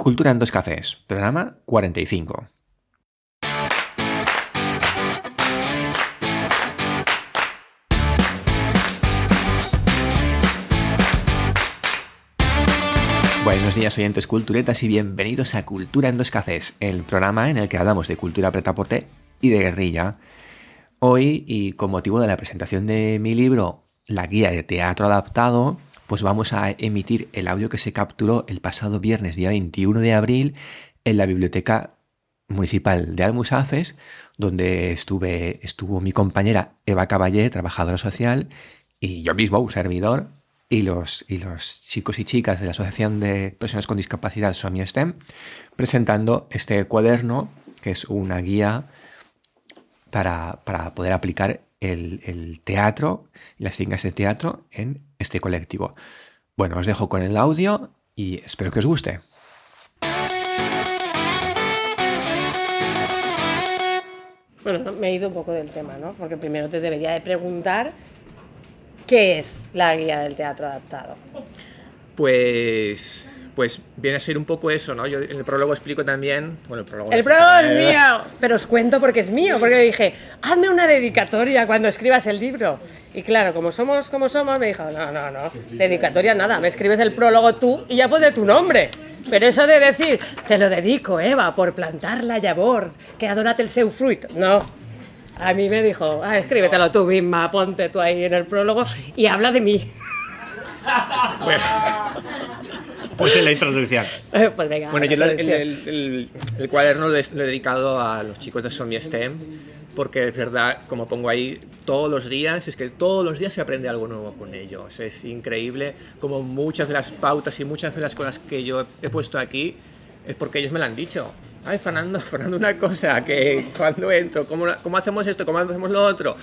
Cultura en dos cafés, programa 45. Buenos días oyentes culturetas y bienvenidos a Cultura en dos cafés, el programa en el que hablamos de cultura pretaporte y de guerrilla. Hoy, y con motivo de la presentación de mi libro La guía de teatro adaptado, pues vamos a emitir el audio que se capturó el pasado viernes, día 21 de abril, en la Biblioteca Municipal de Almusafes, donde estuve, estuvo mi compañera Eva Caballé, trabajadora social, y yo mismo, un servidor, y los, y los chicos y chicas de la Asociación de Personas con Discapacidad SOMI STEM, presentando este cuaderno, que es una guía para, para poder aplicar el, el teatro y las técnicas de teatro en este colectivo. Bueno, os dejo con el audio y espero que os guste. Bueno, me he ido un poco del tema, ¿no? Porque primero te debería de preguntar qué es la guía del teatro adaptado. Pues pues viene a ser un poco eso, ¿no? Yo en el prólogo explico también. Bueno, el prólogo. El prólogo es mío, pero os cuento porque es mío, porque dije, hazme una dedicatoria cuando escribas el libro. Y claro, como somos como somos, me dijo, no, no, no, dedicatoria nada, me escribes el prólogo tú y ya pone tu nombre. Pero eso de decir, te lo dedico, Eva, por plantar la llavor, que adorate el seu fruit. No. A mí me dijo, ah, escríbetelo tú misma, ponte tú ahí en el prólogo y habla de mí. Bueno. Pues en la introducción. Pues venga, Bueno, yo el, el- el- el cuaderno lo he, lo he dedicado a los chicos de Somi STEM, porque es verdad, como pongo ahí, todos los días, es que todos los días se aprende algo nuevo con ellos. Es increíble como muchas de las pautas y muchas de las cosas que yo he puesto aquí es porque ellos me lo han dicho. Ay, Fernando, Fernando, una cosa, que cuando entro, ¿cómo, cómo hacemos esto? ¿Cómo hacemos lo otro?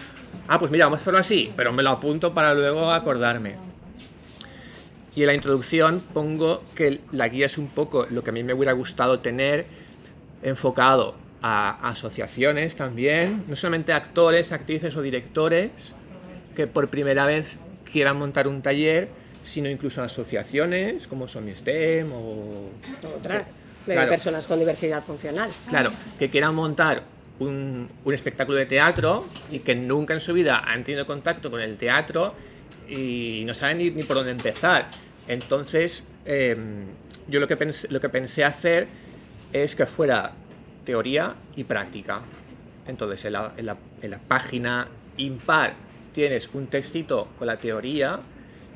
Ah, pues mira, vamos a hacerlo así, pero me lo apunto para luego acordarme. Y en la introducción pongo que la guía es un poco lo que a mí me hubiera gustado tener enfocado a asociaciones también, no solamente actores, actrices o directores que por primera vez quieran montar un taller, sino incluso asociaciones como Somi STEM o Otras, de Claro. personas con diversidad funcional. Claro, que quieran montar un, un espectáculo de teatro y que nunca en su vida han tenido contacto con el teatro y no saben ni, ni por dónde empezar. Entonces, eh, yo lo que, pensé, lo que pensé hacer es que fuera teoría y práctica. Entonces, en la, en la- en la página impar tienes un textito con la teoría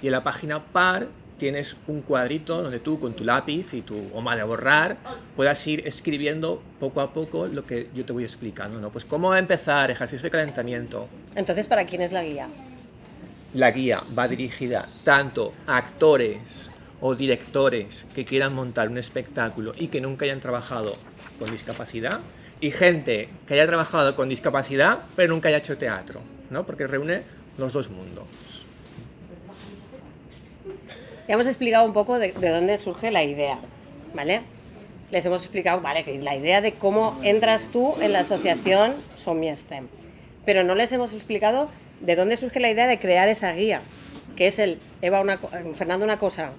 y en la página par tienes un cuadrito donde tú con tu lápiz y tu goma de borrar puedas ir escribiendo poco a poco lo que yo te voy explicando, ¿no? Pues cómo empezar, ejercicio de calentamiento. Entonces, ¿para quién es la guía? La guía va dirigida tanto a actores o directores que quieran montar un espectáculo y que nunca hayan trabajado con discapacidad y gente que haya trabajado con discapacidad pero nunca haya hecho teatro, ¿no? Porque reúne los dos mundos. Ya hemos explicado un poco de, de dónde surge la idea, ¿vale? Les hemos explicado, vale, que la idea de cómo entras tú en la asociación Somi STEM. Pero no les hemos explicado de dónde surge la idea de crear esa guía, que es el Eva una, Fernando una cosa.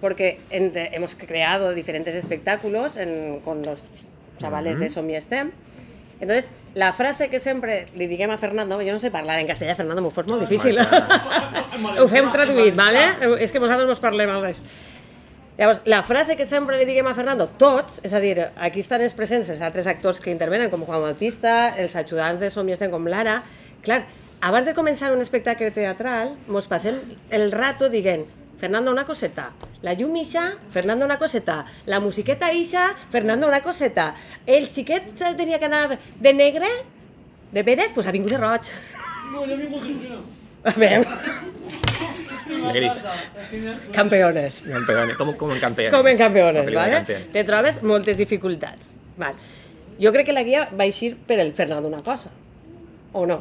Porque hemos creado diferentes espectáculos en- con los chavales de Somi STEM. Entonces, la frase que sempre li diguem a Fernando, jo no sé parlar en castellà, Fernando, m'ho fos molt difícil. Ho fem traduït, vale? És que nosaltres mos parlem al. Llavors, la frase que sempre li diguem a Fernando, tots, és a dir, aquí estan els presents els altres actors que intervenen, com Juan Bautista, els ajudants de Som i estem com Lara, clar, abans de començar un espectacle teatral, mos passem el rato dient Fernando, una coseta. La llum ixa, Fernando, una coseta. La musiqueta ixa, Fernando, una coseta. El xiquet tenia que anar de negre, de veres, doncs pues ha vingut de roig. No, vingut sense A veure, campeones. Campeones, como, como en campeones. Com en Como campeones, ¿vale? campeones. Te trobes moltes dificultats. Vale. Jo crec que la guia va eixir per el Fernando una cosa, o no?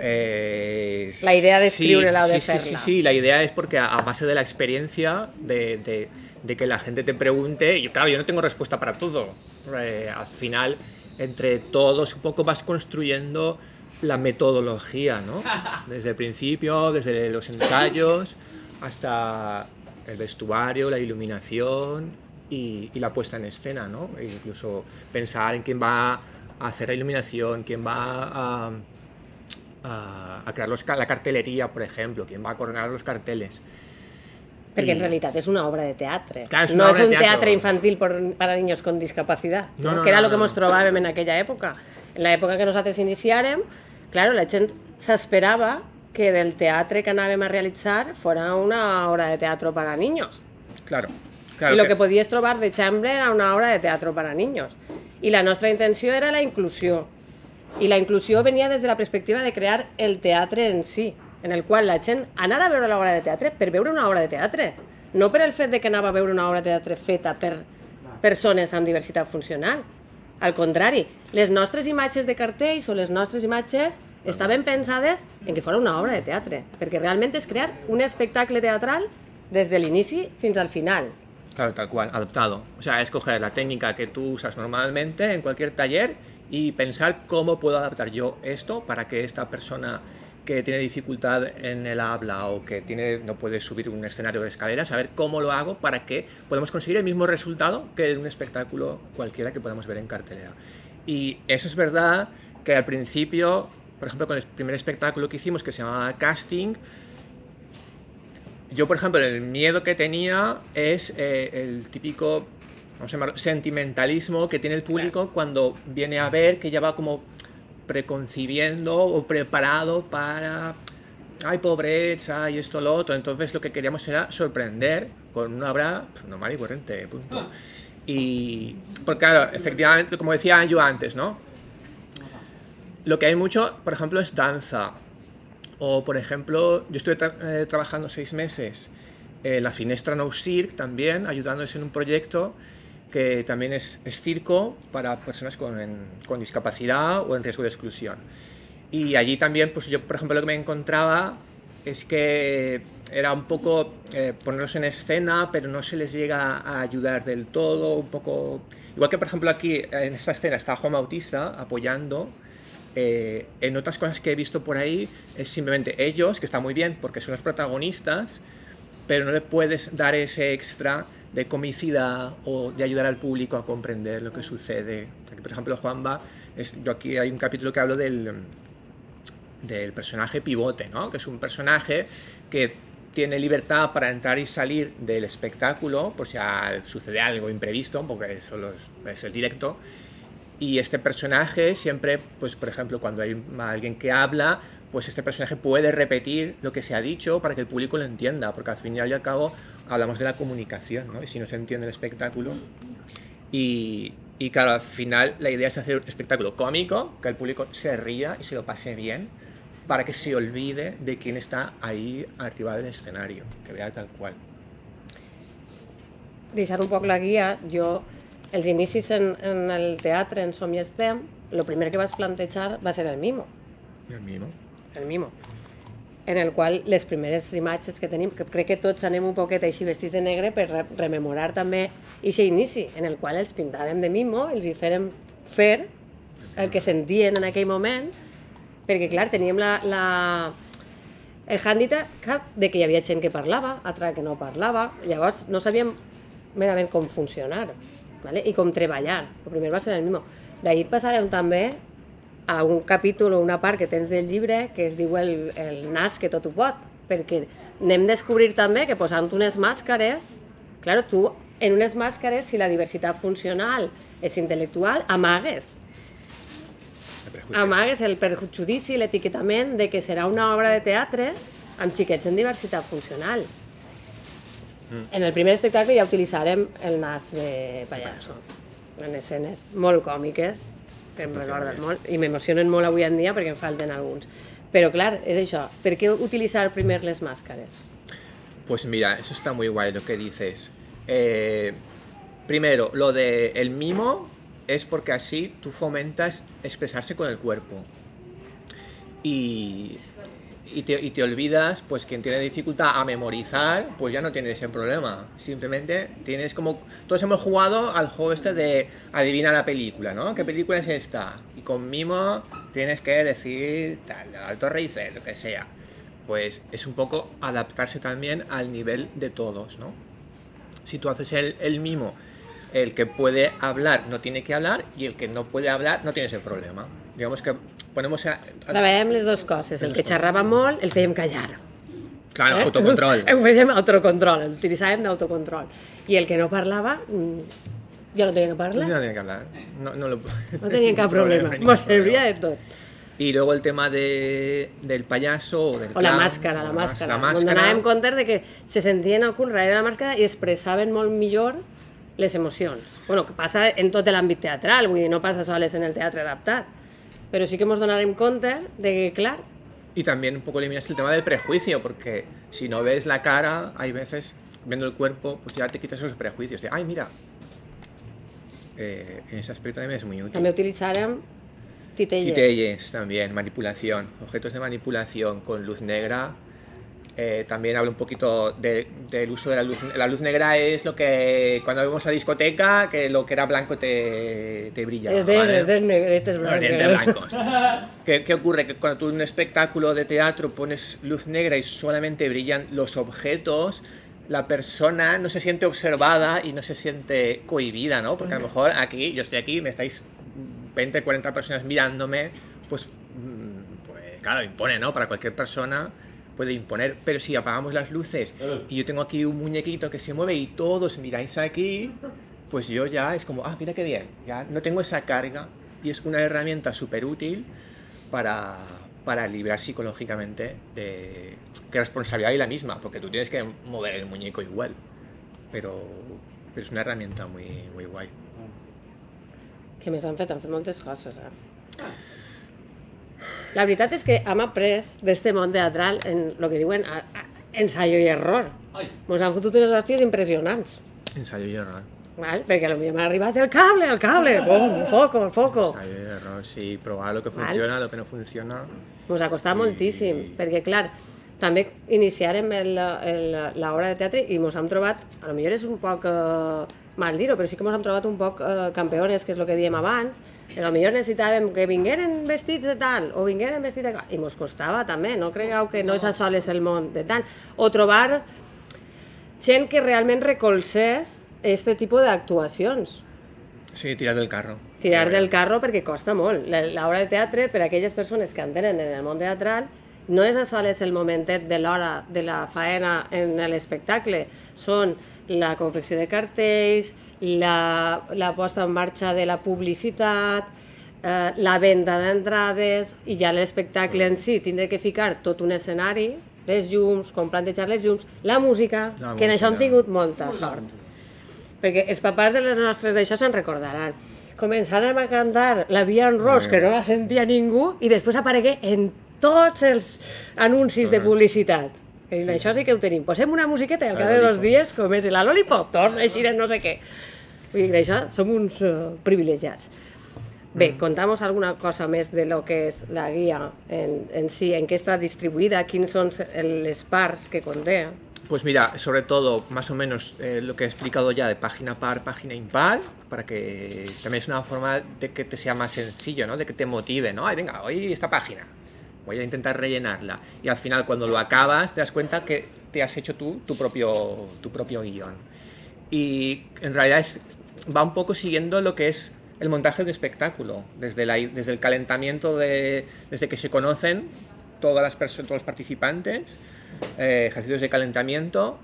Eh, La idea de sí, de sí, sí, sí, la idea es porque a, a base de la experiencia, de, de- de que la gente te pregunte, y claro, yo no tengo respuesta para todo. Eh, al final, entre todos, un poco vas construyendo la metodología, ¿no? Desde el principio, desde los ensayos, hasta el vestuario, la iluminación, y, y la puesta en escena, ¿no? E incluso pensar en quién va a hacer la iluminación, quién va a, a, a crear los la cartelería, por ejemplo, quién va a coordinar los carteles. Perquè I- en realitat és una obra de és no de un teatre infantil para niños con discapacitat, No, no, que era el que no, ens no. trobàvem en aquella època. En l'època que nosaltres iniciàrem, claro, la gent s'esperava que del teatre que anàvem a realitzar fora una obra de teatre para niños. Claro, claro. el que- que podies trobar de Chambre era una obra de teatre para niños. I la nostra intenció era la inclusió. I la inclusió venia des de la perspectiva de crear el teatre en si, en el qual la gent anava a veure l'obra de teatre per veure una obra de teatre, no per el fet de que anava a veure una obra de teatre feta per persones amb diversitat funcional. Al contrari, les nostres imatges de cartells o les nostres imatges estaven pensades en que fos una obra de teatre, perquè realment és crear un espectacle teatral des de l'inici fins al final. Claro, tal cual, adaptado. O sea, es coger la técnica que tú usas normalmente en cualquier taller y pensar cómo puedo adaptar yo esto para que esta persona que tiene dificultad en el habla o que tiene, no puede subir un escenario de escaleras, saber cómo lo hago para que podamos conseguir el mismo resultado que en un espectáculo cualquiera que podamos ver en cartelera. Y eso es verdad que al principio, por ejemplo, con el primer espectáculo que hicimos que se llamaba Casting, yo, por ejemplo, el miedo que tenía es eh, el típico, vamos a llamarlo, sentimentalismo que tiene el público cuando viene a ver que ya va como preconcibiendo o preparado para, ay, pobreza y esto, lo otro. Entonces, lo que queríamos era sorprender con una obra pues, normal y corriente, punto. Y, porque claro, efectivamente, como decía yo antes, ¿no? Lo que hay mucho, por ejemplo, es danza. O, por ejemplo, yo estuve tra- eh, trabajando seis meses en la Finestra No Circ también, ayudándoles en un proyecto que también es, es circo para personas con, con discapacidad o en riesgo de exclusión. Y allí también, pues yo, por ejemplo, lo que me encontraba es que era un poco eh, ponerlos en escena, pero no se les llega a ayudar del todo, un poco... Igual que, por ejemplo, aquí en esta escena está Juan Bautista apoyando, eh, en otras cosas que he visto por ahí es simplemente ellos, que está muy bien porque son los protagonistas, pero no le puedes dar ese extra de comicidad o de ayudar al público a comprender lo que sucede. Por ejemplo, Juanba, es, yo aquí hay un capítulo que hablo del, del personaje pivote, ¿no? que es un personaje que tiene libertad para entrar y salir del espectáculo por si sucede algo imprevisto, porque solo es, es el directo. Y este personaje siempre, pues por ejemplo, cuando hay alguien que habla, pues este personaje puede repetir lo que se ha dicho para que el público lo entienda, porque al fin y al cabo hablamos de la comunicación, ¿no? Y si no se entiende el espectáculo. Y, y claro, al final la idea es hacer un espectáculo cómico, que el público se ría y se lo pase bien, para que se olvide de quién está ahí arriba del escenario, que vea tal cual. deixar un poc la guia, jo, els inicis en, en el teatre, en Som i Estem, el primer que vas plantejar va ser el mimo, El mismo. El mimo, en el qual les primeres imatges que tenim, que crec que tots anem un poquet així vestits de negre per re rememorar també aquest inici, en el qual els pintàrem de mimo, els hi fèrem fer el que sentien en aquell moment, perquè clar, teníem la, la, el handicap de que hi havia gent que parlava, altra que no parlava, llavors no sabíem merament com funcionar ¿vale? i com treballar. El primer va ser el mismo. D'ahir passarem també a un capítol o una part que tens del llibre que es diu el, el nas que tot ho pot, perquè anem a descobrir també que posant unes màscares, claro, tu en unes màscares, si la diversitat funcional és intel·lectual, amagues. Amagues el perjudici l'etiquetament de que serà una obra de teatre amb xiquets en diversitat funcional. En el primer espectacle ja utilitzarem el nas de pallasso, en escenes molt còmiques, que em recorden molt, i m'emocionen molt avui en dia perquè em falten alguns. Però clar, és això, per què utilitzar primer les màscares? Pues mira, eso está muy guay lo que dices. Eh, primero, lo de el mimo es porque así tú fomentas expresarse con el cuerpo. Y, y, te, y te olvidas, pues quien tiene dificultad a memorizar, pues ya no tiene ese problema. Simplemente tienes como... Todos hemos jugado al juego este de adivina la película, ¿no? ¿Qué película es esta? Y con mimo tienes que decir tal, Alto Rey lo que sea pues es un poco adaptarse también al nivel de todos, ¿no? Si tú haces el, el mimo el que puede hablar no tiene que hablar y el que no puede hablar no tiene ese problema. Digamos que ponemos a, a- Treballem les dues coses. El que xerrava molt, el fèiem callar. claro, autocontrol. Ho fèiem autocontrol, el utilitzàvem d'autocontrol. I el que no parlava, mm, ja no tenia que No parlar, tiene que hablar. No, no, lo- no tenia cap problema. ningún Mos servia de tot. Y luego el tema de, del payaso o del O la clown, la o mas- màscara. La Ens màscara. donàvem compte de que se sentien al cul darrere la màscara i expressaven molt millor les emocions. Bueno, que passa en tot l'àmbit teatral, vull dir, no passa soles en el teatre adaptat. Però sí que ens donarem compte de que, clar, Y también un poco eliminas el tema del prejuicio, porque si no ves la cara, hay veces, viendo el cuerpo, pues ya te quitas esos prejuicios de, ay, mira. Eh, en ese aspecto también es muy útil. també utilitzàrem titelles. Titelles también, manipulación, objetos de manipulación con luz negra. Eh, también hablo un poquito de- del uso de la luz. La luz negra es lo que cuando vamos a discoteca, que lo que era blanco te, te brilla. És de, ¿vale? és de negre, este és Los blanc. dientes blancos. ¿Qué, qué ocurre? Que cuando tú en un espectáculo de teatro pones luz negra y solamente brillan los objetos, la persona no se siente observada y no se siente cohibida, ¿no? Porque a lo mejor aquí, yo estoy aquí, me estáis 20, 40 personas mirándome, pues, mm, pues claro, impone, ¿no? Para cualquier persona puede imponer. Pero si apagamos las luces y yo tengo aquí un muñequito que se mueve y todos miráis aquí, pues yo ya es como, ah, mira qué bien, ya no tengo esa carga y es una herramienta súper útil para, para liberar psicológicamente de que responsabilidad y la misma, porque tú tienes que mover el muñeco igual, pero, pero es una herramienta muy, muy guay. Que més han fet? Han fet moltes coses, eh? La veritat és que hem après d'este món teatral en el que diuen a, a, ensayo i error. Ai. Ens han fotut unes hòsties impressionants. Ensayo y error. Val? Perquè potser m'ha arribat el cable, el cable, bum, el foco, el foco. Ensayo y error, sí, probar lo que funciona, lo que no funciona. Ens ha costat moltíssim, perquè, clar, també iniciarem el- el- l'obra de teatre i ens hem trobat, a lo millor és un poc eh, mal dir-ho, però sí que ens hem trobat un poc eh, campeones, que és el que diem abans, lo millor necessitàvem que vingueren vestits de tal, o vingueren vestits de tal, i ens costava també, no cregueu que no és a soles el món de tant, o trobar gent que realment recolzés este tipus d'actuacions. Sí, tirar del carro. Tirar del carro perquè costa molt. L'obra de teatre, per a aquelles persones que entenen en el món teatral, no és a soles el momentet de l'hora de la faena en l'espectacle, són la confecció de cartells, la, la posta en marxa de la publicitat, eh, la venda d'entrades i ja l'espectacle en si tindré que ficar tot un escenari, les llums, com plantejar les llums, la música, La que en això hem tingut molta sort. perquè els papàs de les nostres d'això se'n recordaran. Començàrem a cantar la Via en Ros, que no la sentia ningú, i després aparegué en tots els anuncis de publicitat. I sí. això sí que ho tenim. Posem una musiqueta i al cap de dos dies comença la Lollipop, torna a eixir no sé què. Vull dir, d'això som uns uh, privilegiats. Bé, contamos alguna cosa més de lo que és la guia en, en si, en què està distribuïda, quins són les parts que conté. Pues mira, sobre todo, más o menos eh, lo que he explicado ya de página par, página impar, para que también es una forma de que te sea más sencillo, ¿no? De que te motive, ¿no? Ay, venga, hoy esta página, voy a intentar rellenarla. Y al final, cuando lo acabas, te das cuenta que te has hecho tú tu propio, tu propio guion. Y en realidad es, va un poco siguiendo lo que es el montaje de espectáculo, desde, la, desde el calentamiento, de, desde que se conocen todas las perso- todos los participantes, eh, ejercicios de calentamiento,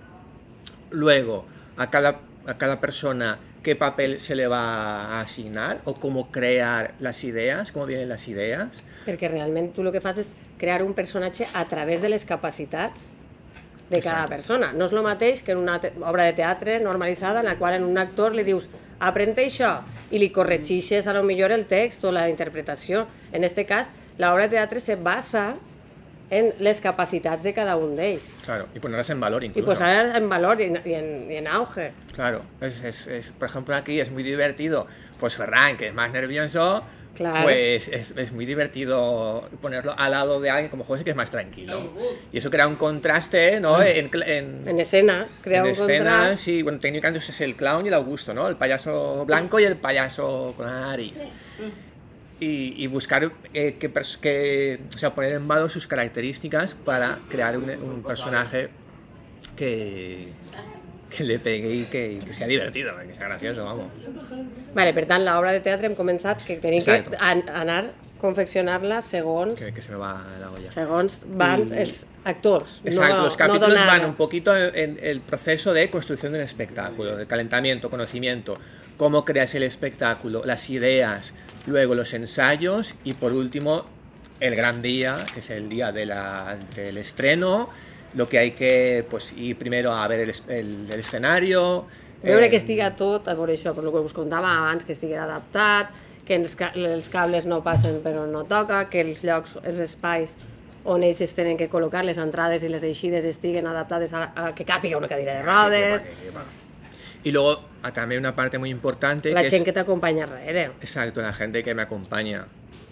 luego a cada, a cada persona qué papel se le va a asignar o cómo crear las ideas, cómo vienen las ideas. Perquè realment tu el que fas és crear un personatge a través de les capacitats de cada Exacte. persona. No és el mateix que en una obra de teatre normalitzada en la qual en un actor li dius aprende això i li corregixes a lo millor el text o la interpretació. En este cas, l'obra de teatre se basa en les capacitats de cada un d'ells Claro, y ponerlas en valor i incluso. posar en valor i en, i en, i en auge. Claro, es, es- es- por ejemplo aquí es muy divertido, pues Ferran, que es más nervioso, Claro. pues es, es muy divertido ponerlo al lado de alguien como José que es más tranquilo. Y eso crea un contraste, ¿no? En, cl- en, En escena, crear en un escena, contrast. sí, bueno, técnicamente es el clown y el Augusto, ¿no? El payaso blanco y el payaso con la nariz. Y, y buscar eh, que, pers- que, o sea, poner en valor sus características para crear un, un personaje que, que le pegue y que, sea divertido, que sea gracioso, vamos. Vale, per tant, l'obra de teatre hem començat que tenim Exacto. que an anar confeccionar-la segons, Que, que se me va la olla. segons van I- els actors. Exacto, no, los capítulos no van un poquito en, el proceso de construcción del espectáculo, de calentamiento, conocimiento, cómo creas el espectáculo, las ideas, luego los ensayos y por último el gran día, que es el día de la- del estreno, lo que hay que pues, ir primero a ver el, el- el escenario. Veure eh, que estiga tot, a veure això, per el que us contava abans, que estigui adaptat, que els, els cables no passen però no toca, que els llocs, els espais on ells es tenen que col·locar, les entrades i les eixides estiguen adaptades a, a que càpiga una cadira de rodes, Y luego también una parte muy importante la que gent es, que t'acompanya darrere. exacto, la gente que me acompaña.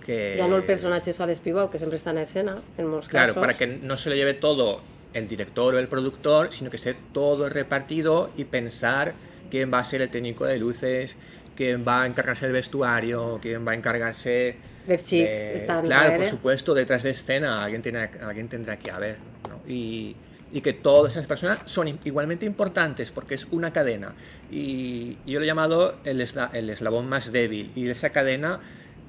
Que, Ja no el personatge sol espivot, que sempre està en escena, en molts Claro, casos. para que no se lo lleve todo el director o el productor, sino que esté todo repartido y pensar quién va a ser el técnico de luces, quién va a encargarse del vestuario, quién va a encargarse... Dels xics de- Claro, por supuesto, detrás de escena alguien, tiene, alguien tendrá que haber. ¿no? Y, y que todas esas personas son igualmente importantes porque es una cadena. Y yo lo he llamado el, esla- el eslabón más débil. Y esa cadena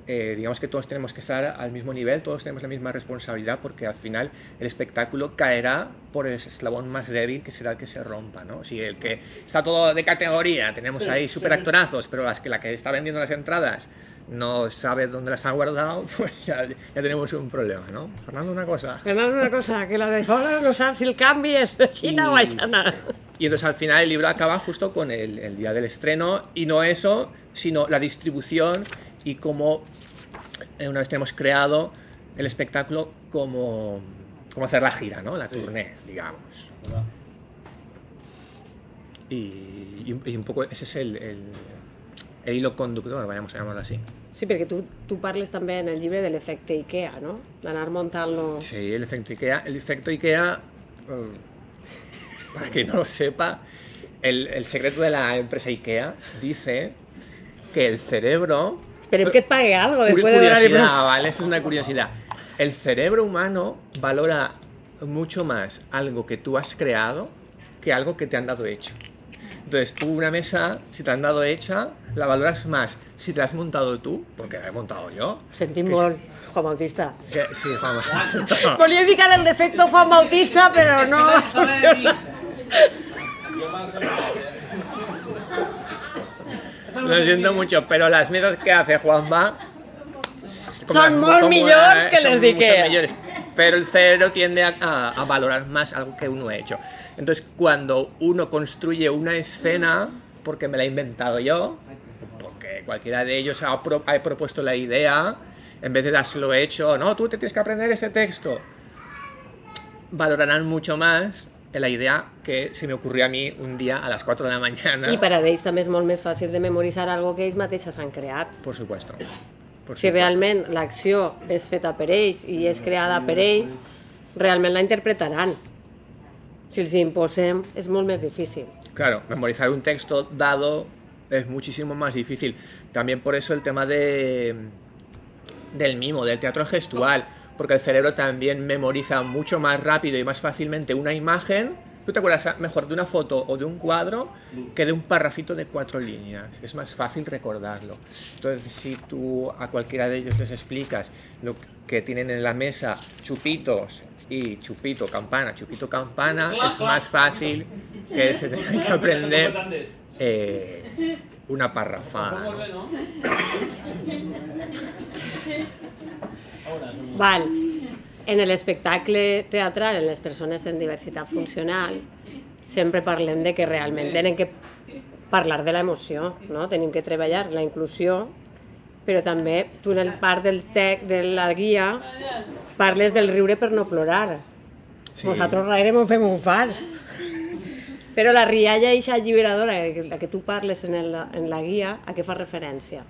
eh, digamos que todos tenemos que estar al mismo nivel, todos tenemos la misma responsabilidad, porque al final el espectáculo caerá por el eslabón más débil, que será el que se rompa, ¿no? Si el que está todo de categoría, tenemos ahí superactorazos, pero las que, la que está vendiendo las entradas no sabe dónde las ha guardado, pues ya, ya tenemos un problema, ¿no? Fernando, una cosa. Fernando, una cosa, que la de sola no saps si el canvi és Xina o aixana. Y entonces al final el libro acaba justo con el, el día del estreno y no eso, sino la distribución y cómo eh, una vez que hemos creado el espectáculo, cómo, cómo hacer la gira, ¿no? La tournée, digamos. Y, y un- y un poco ese es el, el, el hilo conductor, vayamos a llamarlo así. Sí, perquè tu, tu parles també en el llibre de l'efecte IKEA, no? D'anar muntant-lo... Sí, el efecto IKEA. El efecto IKEA, mm, para quien no lo sepa, el, el secreto de la empresa IKEA dice que el cerebro... Esperem que pague algo Curi- després de curiosidad, ¿vale? Esto es una curiosidad. El cerebro humano valora mucho más algo que tú has creado que algo que te han dado hecho. Entonces, tú una mesa, si te han dado hecha, la valoras más si te la has montado tú, porque la he montado yo. Sentim que molt, Juan Bautista. que- sí, vamos. Volia ficar el defecto Juan Bautista, però no. Lo siento mucho, pero las mesas que hace Juanma Son molt millors que les millores. Pero el cerebro tiende a, a- a valorar más algo que uno ha hecho. Entonces, cuando uno construye una escena, porque me la he inventado yo, porque cualquiera de ellos ha, pro- ha propuesto la idea, en vez de dárselo hecho, no, tú te tienes que aprender ese texto, valorarán mucho más la idea que se me ocurrió a mí un día a las 4 de la mañana. I per a ells també és molt més fàcil de memoritzar algo que ells mateixes han creat. Por supuesto. Por Si supuesto. realment l'acció és feta per ells i és creada per ells, realment la interpretaran. Si els imposem, és molt més difícil. Claro, memorizar un texto dado es muchísimo más difícil. También por eso el tema de, del mimo, del teatro gestual, porque el cerebro también memoriza mucho más rápido y más fácilmente una imagen. ¿Tú te acuerdas mejor de una foto o de un cuadro que de un parrafito de cuatro líneas? Es más fácil recordarlo. Entonces, si tú a cualquiera de ellos les explicas lo que tienen en la mesa, chupitos y chupito, campana, chupito, campana, es más fácil que se tengan que aprender eh, una parrafada. ¿no? Val. En l'espectacle teatral, en les persones en diversitat funcional, sempre parlem de que realment tenen que parlar de l'emoció, no? Tenim que treballar la inclusió, però també tu en el part del tec de la guia parles del riure per no plorar. Sí. Nosaltres gaire m'ho fem un fan. Però la rialla eixa alliberadora, la que tu parles en, el, en la guia, a què fa referència?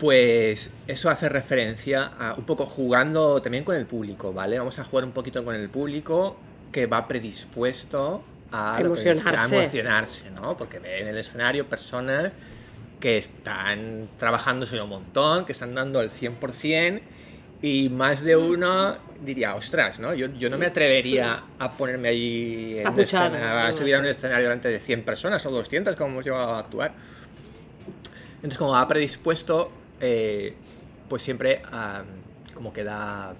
Pues eso hace referencia a un poco jugando también con el público, ¿vale? Vamos a jugar un poquito con el público que va predispuesto a, Emocionarse. emocionarse, ¿no? Porque ve en el escenario personas que están trabajándose un montón, que están dando el 100% y más de uno diría, ostras, ¿no? Yo, yo no me atrevería a ponerme ahí en A un puchar, escena- a subir a un escenario delante de 100 personas o 200, como hemos llegado a actuar. Entonces, como va predispuesto, eh, pues siempre como que da...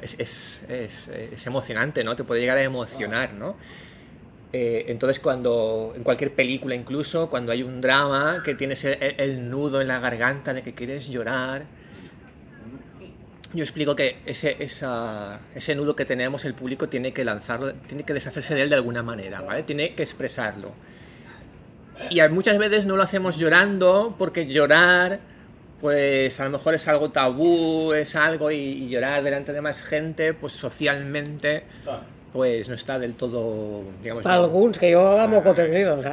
Es, es, es, emocionante, ¿no? Te puede llegar a emocionar, ¿no? Eh, entonces, cuando en cualquier película, incluso cuando hay un drama que tienes el- el nudo en la garganta de que quieres llorar, yo explico que ese, esa- ese nudo que tenemos, el público tiene que lanzarlo, tiene que deshacerse de él de alguna manera, ¿vale? Tiene que expresarlo. Y muchas veces no lo hacemos llorando, porque llorar, pues a lo mejor es algo tabú, es algo, y, y llorar delante de más gente, pues socialmente, pues no está del todo, digamos... Para alguns, que jo amo contenidos, eh?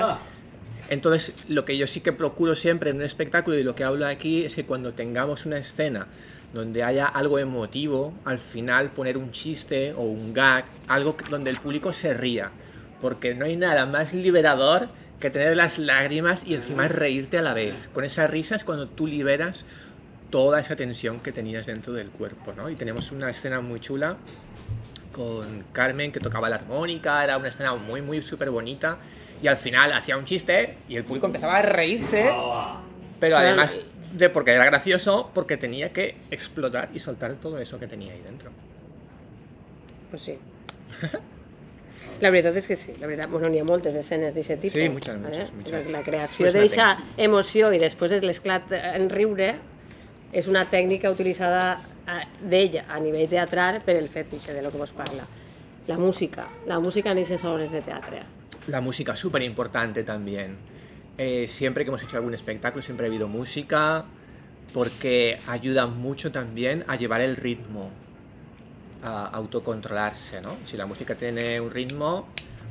Entonces, lo que yo sí que procuro siempre en un espectáculo y lo que hablo aquí es que cuando tengamos una escena donde haya algo emotivo, al final poner un chiste o un gag, algo donde el público se ría. Porque no hay nada más liberador que tener las lágrimas y encima reírte a la vez. Con esa risa es cuando tú liberas toda esa tensión que tenías dentro del cuerpo, ¿no? Y tenemos una escena muy chula con Carmen que tocaba la armónica, era una escena muy, muy súper bonita. Y al final hacía un chiste y el público empezaba a reírse, pero además de porque era gracioso, porque tenía que explotar y soltar todo eso que tenía ahí dentro. Pues sí. La veritat és que sí, la veritat, bueno, n'hi ha moltes escenes d'aquest tipus. Sí, muchas, muchas, muchas. La, la creació una d'eixa emoció i després és l'esclat en riure és una tècnica utilitzada d'ella a nivell teatral per el fet de lo que vos parla. La música, la música en aquestes obres de teatre. La música súper importante también. Eh, siempre que hemos hecho algún espectáculo siempre ha habido música porque ayuda mucho también a llevar el ritmo, a autocontrolarse, ¿no? Si la música tiene un ritmo,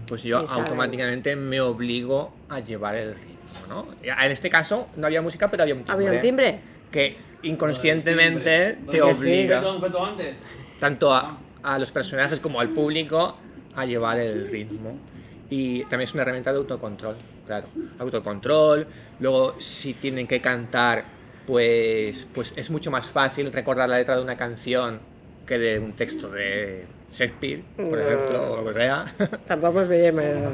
pues yo Sí, automáticamente me obligo a llevar el ritmo, ¿no? En este caso no había música, pero había un timbre. Había un timbre? Que inconscientemente te sí. obliga antes. tanto a, a los personajes como al público a llevar el ritmo. Y también es una herramienta de autocontrol, claro. Autocontrol. Luego, si tienen que cantar, pues, pues es mucho más fácil recordar la letra de una canción que de un texto de Shakespeare, por No. ejemplo, o lo que sea. Tampoc ens veiem... Eh...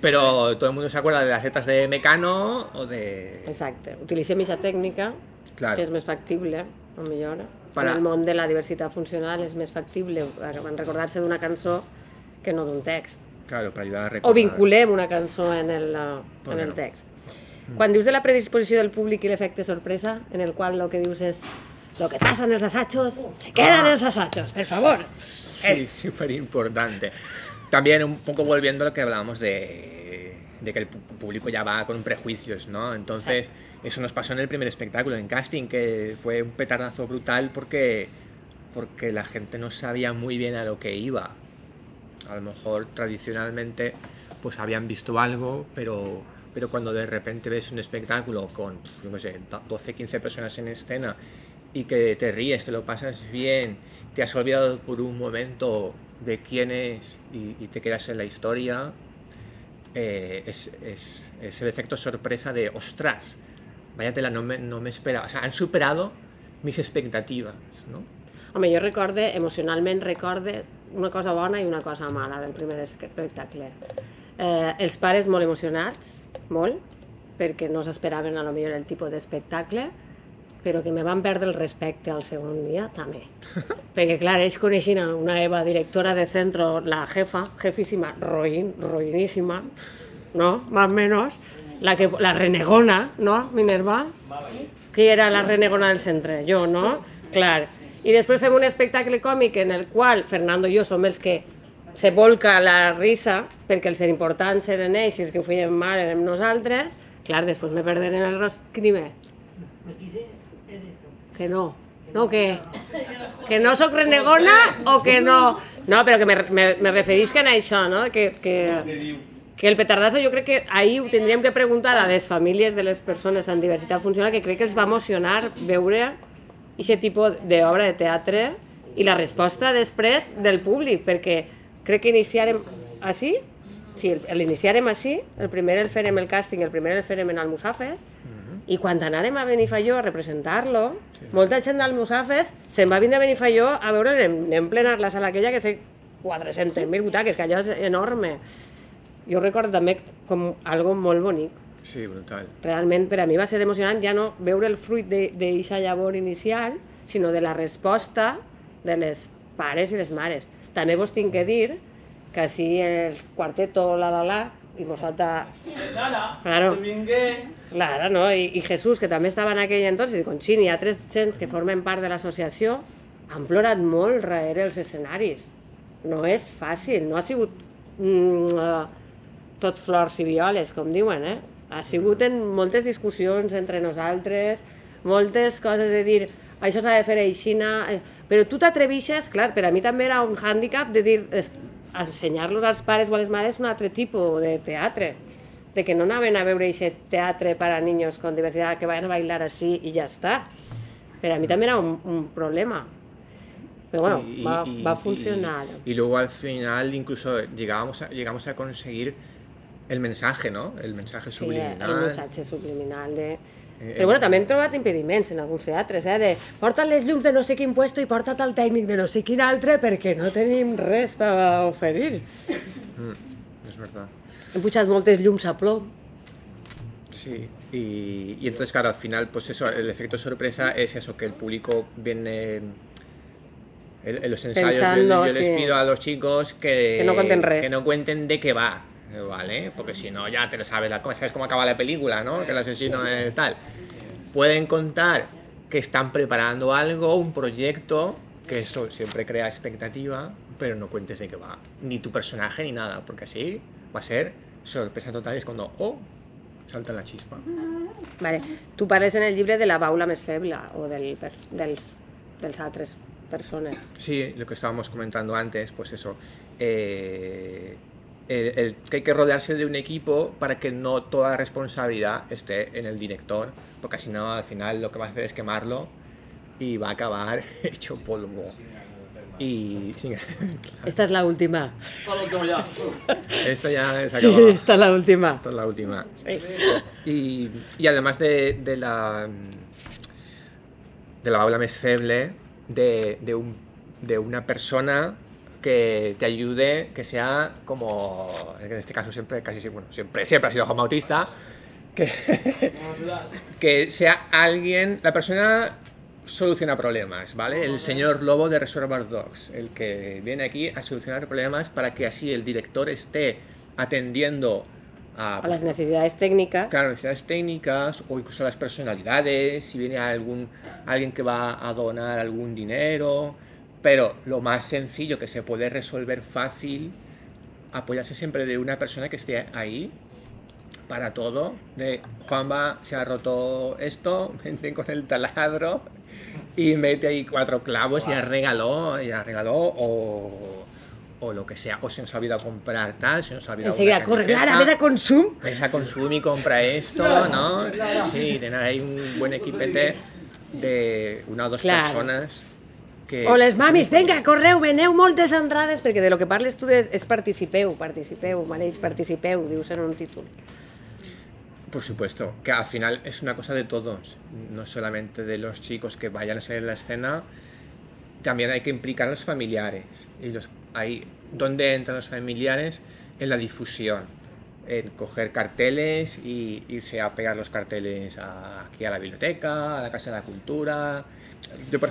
Pero todo el mundo se acuerda de las letras de Mecano o de... Exacte. Utilitzem aquesta tècnica, Claro. que és més factible, a millor. Para- En el món de la diversitat funcional és més factible recordar-se d'una cançó que no d'un text. Claro, para ayudar a recordar. O vinculem una cançó en el, Per en el no? text. Quan dius de la predisposició del públic i l'efecte sorpresa, en el qual el que dius és lo que pasa en els assajos, se queda en els assajos, per favor. Sí, súper importante. También un poco volviendo a lo que hablábamos de, de que el público ya va con prejuicios, ¿no? Entonces, eso nos pasó en el primer espectáculo, en casting, que fue un petardazo brutal porque, porque la gente no sabía muy bien a lo que iba. A lo mejor tradicionalmente pues habían visto algo, pero, pero cuando de repente ves un espectáculo con, no sé, 12, 15 personas en escena y que te ríes, te lo pasas bien, te has olvidado por un momento de quién es y, y te quedas en la historia, eh, es, es- es el efecto sorpresa de, ostras, vaya tela, no me, no me esperaba. O sea, han superado mis expectativas, ¿no? Home, jo recorde, emocionalment recorde una cosa bona i una cosa mala del primer espectacle. Eh, els pares molt emocionats, molt, perquè no s'esperaven a lo millor el tipus d'espectacle, però que me van perdre el respecte al segon dia també. perquè, clar, ells coneixien a una Eva, directora de centro, la jefa, jefísima, roïn, roïníssima, no? Más menos, la, que, la renegona, no, Minerva? Qui era la renegona del centre? Jo, no? Clar. I després fem un espectacle còmic en el qual Fernando i jo som els que se volca la risa, perquè els importants eren ells i els que ho feien mal érem nosaltres. Clar, després me perderen el rostre. Què dime? Que no. No, que... Que no sóc renegona o que no... No, però que me, me, me referisc en això, no? Que, que, que el petardazo jo crec que ahir ho tindríem que preguntar a les famílies de les persones amb diversitat funcional que crec que els va emocionar veure aquest tipus d'obra de teatre i la resposta després del públic, perquè crec que iniciarem així, sí, l'iniciarem així, el primer el farem el càsting, el primer el farem en Almussafes, I quan anàrem a Benifaió a representar-lo, molta gent del Musafes se'n va vindre a Benifaió a veure, anem, anem plenar la sala aquella que sé 400.000 butaques, que allò és enorme. Jo recordo també com algo molt bonic. Sí, brutal. Realment per a mi va ser emocionant ja no veure el fruit d'aquesta llavor inicial, sinó de la resposta de les pares i les mares. També vos tinc que dir que si el quarteto la la la i vos falta... Claro. Claro, no? I, I Jesús, que també estava en aquell entonces, i Conxini, i altres gens que formen part de l'associació, han plorat molt darrere els escenaris. No és fàcil, no ha sigut mm, uh, tot flors i violes, com diuen, eh? Ha sigut en moltes discussions entre nosaltres, moltes coses de dir això s'ha de fer aixina, eh, però tu t'atrevixes, clar, per a mi també era un hàndicap de dir, ensenyar-los als pares o a les mares un altre tipus de teatre, de que no anaven a veure aquest teatre para niños con diversidad, que vayan a bailar así y ya está. Pero a mí también era un, un problema. Pero bueno, Y- va, y- va a y- funcionar. Y, luego al final incluso llegábamos a, llegamos a conseguir el mensaje, ¿no? El mensaje Sí, subliminal. el missatge subliminal de... Eh, Però bueno, també hem trobat impediments en alguns teatres, eh? De porta't les llums de no sé quin puesto i porta't el tècnic de no sé quin altre perquè no tenim res per oferir. Mm, es verdad. Hem pujat moltes llums a plom. Sí, y, y entonces, claro, al final, pues eso, el efecto sorpresa es eso, que el público viene. En, los ensayos yo- Pensando, yo, les sí. pido a los chicos que, Que no cuenten res. que no cuenten de qué va, ¿vale? Porque si no, ya te lo sabes, la, sabes cómo acaba la película, ¿no? Que el asesino es tal. Pueden contar que están preparando algo, un proyecto, que eso siempre crea expectativa, pero no cuentes de qué va, ni tu personaje ni nada, porque así va a ser sorpresa total. Es cuando, oh, salta la chispa. Vale. Tu parles en el llibre de la baula més feble o del, dels, dels altres persones. Sí, lo que estábamos comentando antes, pues eso. eh, el- el- que hay que rodearse de un equipo para que no toda la responsabilidad esté en el director, porque si no, al final lo que va a hacer es quemarlo y va a acabar hecho polvo. Y sí, Esta és la última. esto ya se Sí, acabó. esta és la última. Esta es la última. Sí. Y, y además de, de la de la aula més feble, de, de, un, de una persona que te ayude, que sea como, en este caso siempre, casi bueno, siempre, siempre ha sido Juan Bautista, que, que sea alguien, la persona soluciona problemas, ¿vale? El señor Lobo de Reservoir Dogs, el que viene aquí a solucionar problemas para que así el director esté atendiendo a, A les necessitats tècniques. Claro, necesidades técnicas o incluso las personalidades, si viene algún, alguien que va a donar algún dinero, pero lo más sencillo que se puede resolver fácil, apoyarse siempre de una persona que esté ahí para todo, de Juanba se ha roto esto, vente con el taladro y mete ahí cuatro clavos y arregló, y arregló o, o lo que sea, o se nos ha olvidado comprar tal, se nos ha olvidado Enseguida corre. Clara, ves a consum. Ves a Consum y compra esto, ¿no? Sí, tener ahí un buen equipete de una o dos Claro. personas que... O les mamis, venga, correu, veneu moltes entrades, perquè de lo que parles tu de, és participeu, participeu, mareig, participeu, dius en un títol. Por supuesto, que al final es una cosa de todos, no solamente de los chicos que vayan a salir en la escena, también hay que implicar a los familiares. Y los, ahí, ¿dónde entran los familiares? En la difusión, en coger carteles y irse a pegar los carteles a- aquí a la biblioteca, a la Casa de la Cultura.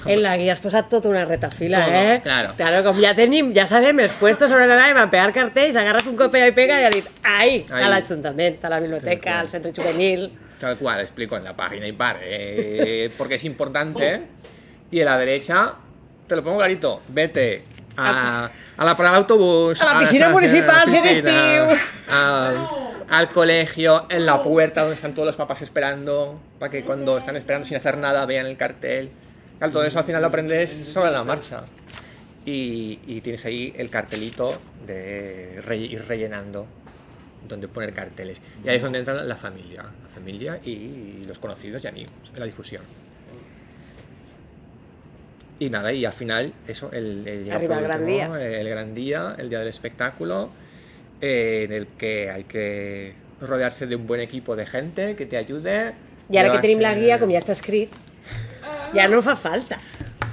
En la guia has posat tota una retafila, Todo, eh? claro. Claro, com ja tenim, ja sabem els puestos on anàvem a pegar cartells, agarrat un copia i pega i ha dit, ahí, Ahí. a l'Ajuntament, a la biblioteca, al centre juvenil... Tal cual, explico en la página y par, eh, porque es importante. Y en la derecha, te lo pongo clarito, vete a, a la parada de autobús, A la piscina municipal, si eres tío. al, al colegio, en la puerta donde están todos los papás esperando, para que cuando están esperando sin hacer nada vean el cartel. Claro, todo eso al final lo aprendes sobre la marcha. Y, y tienes ahí el cartelito de re- ir rellenando donde poner carteles. Y ahí es donde entra la familia, la familia y los conocidos y amigos, en la difusión. Y nada, y al final, eso, el, el Arriba gran último, día. el gran día, el día del espectáculo, eh, en el que hay que rodearse de un buen equipo de gente que te ayude. Ara Ja que tenim la ser- guia, com ja està escrit, ja no fa falta.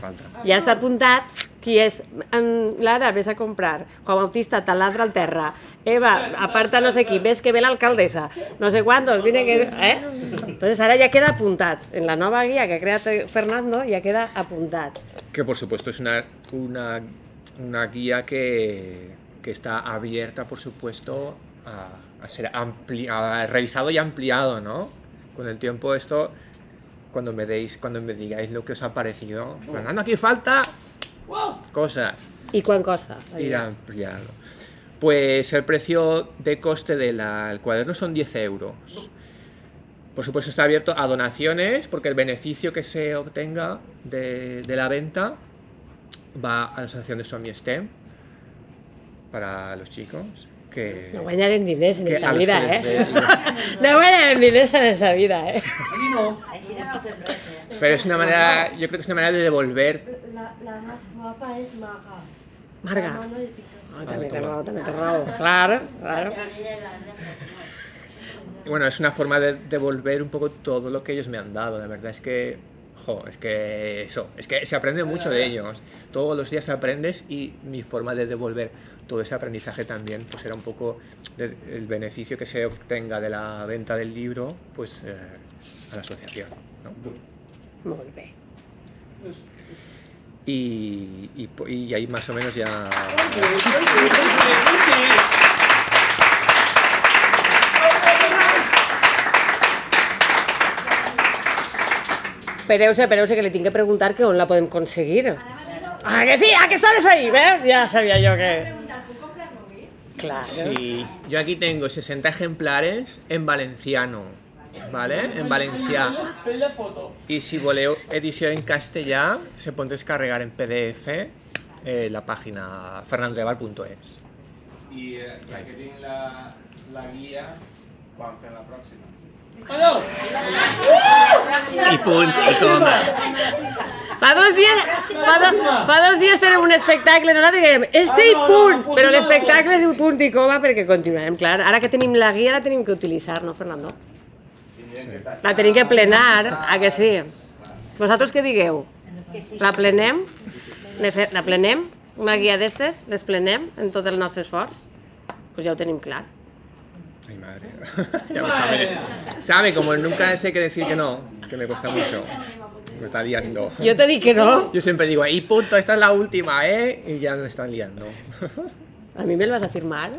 Falta. Ja està apuntat qui és. En, Lara, vés a comprar. Juan Bautista, taladra al terra. Eva, aparta no sé qui, ves que ve l'alcaldessa. No sé cuántos, viene que... ¿eh? Entonces ahora ya queda apuntat. En la nova guia que ha creat Fernando ya queda apuntat. Que por supuesto es una, una, una guía que, que está abierta, por supuesto, a, a ser ampli- a revisado y ampliado, ¿no? Con el tiempo esto, cuando me deis, cuando me digáis lo que os ha parecido, Fernando, aquí falta cosas. I quan costa? Ir a ampliarlo. Pues el precio de coste del cuaderno son 10 euros. Por supuesto está abierto a donaciones porque el beneficio que se obtenga de, de la venta va a la asociación de Somi STEM para los chicos que, No guanyarem diners en esta vida, eh? ve- No guanyarem diners en esta vida, eh? Així no fem res, eh? pero es una manera yo creo que es una manera de devolver La, la más guapa es. Marga. La mano de Picasso. No, també té raó, també té raó. Claro, claro. Bueno, es una forma de devolver un poco todo lo que ellos me han dado. La verdad es que, jo, es que eso, es que se aprende mucho de ellos. Todos los días aprendes y mi forma de devolver todo ese aprendizaje también, pues era un poco de- el beneficio que se obtenga de la venta del libro, pues eh, a la asociación. ¿no? Y, y, y ahí más o menos ya... Espereu-se, espereu-se, que li tinc que preguntar que on la podem conseguir. Ah, que sí, ah, que estaves ahí, ¿ves? Ya sabía yo que... Claro. Sí, yo aquí tengo 60 ejemplares en valenciano, ¿vale? En valencià. Y si voleu edició en castellà, se pot descarregar en PDF eh, la pàgina fernandodeval.es. I eh, ja que tinc la, la guia, quan fem la pròxima? I punt, i coma. Fa dos dies, fa, do, fa dos dies fèrem un espectacle, nosaltres dèiem, este i punt, però l'espectacle es diu punt i coma perquè continuarem, clar. Ara que tenim la guia la tenim que utilitzar, no, Fernando? La tenim que plenar, a que sí? Vosaltres què digueu? La plenem? La plenem? Una guia d'estes? Les plenem en tot el nostre esforç? Doncs pues ja ho tenim clar. Ay, madre. Ya me. Sabe, como nunca sé qué decir que no, que me cuesta mucho. Me está liando. Jo te dic que no. Yo siempre digo, y punto, esta es la última, ¿eh? Y ya me están liando. A mi me'l vas a firmar?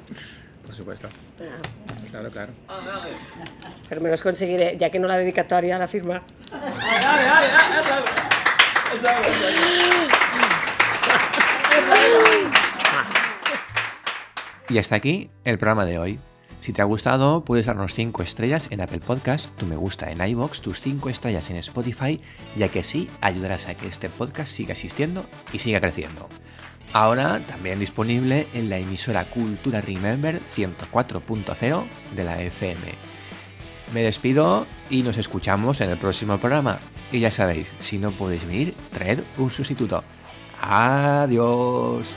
Por supuesto. Ah, Claro, claro. Però me los conseguiré, ja que no la dedicatòria la firma. Dale, dale, dale, dale, dale. Y hasta aquí el programa de hoy. Si te ha gustado, puedes darnos 5 estrellas en Apple Podcast, tu me gusta en iBox, tus 5 estrellas en Spotify, ya que así ayudarás a que este podcast siga existiendo y siga creciendo. Ahora también disponible en la emisora Cultura Remember 104.0 de la FM. Me despido y nos escuchamos en el próximo programa. Y ya sabéis, si no podéis venir, traed un sustituto. Adiós.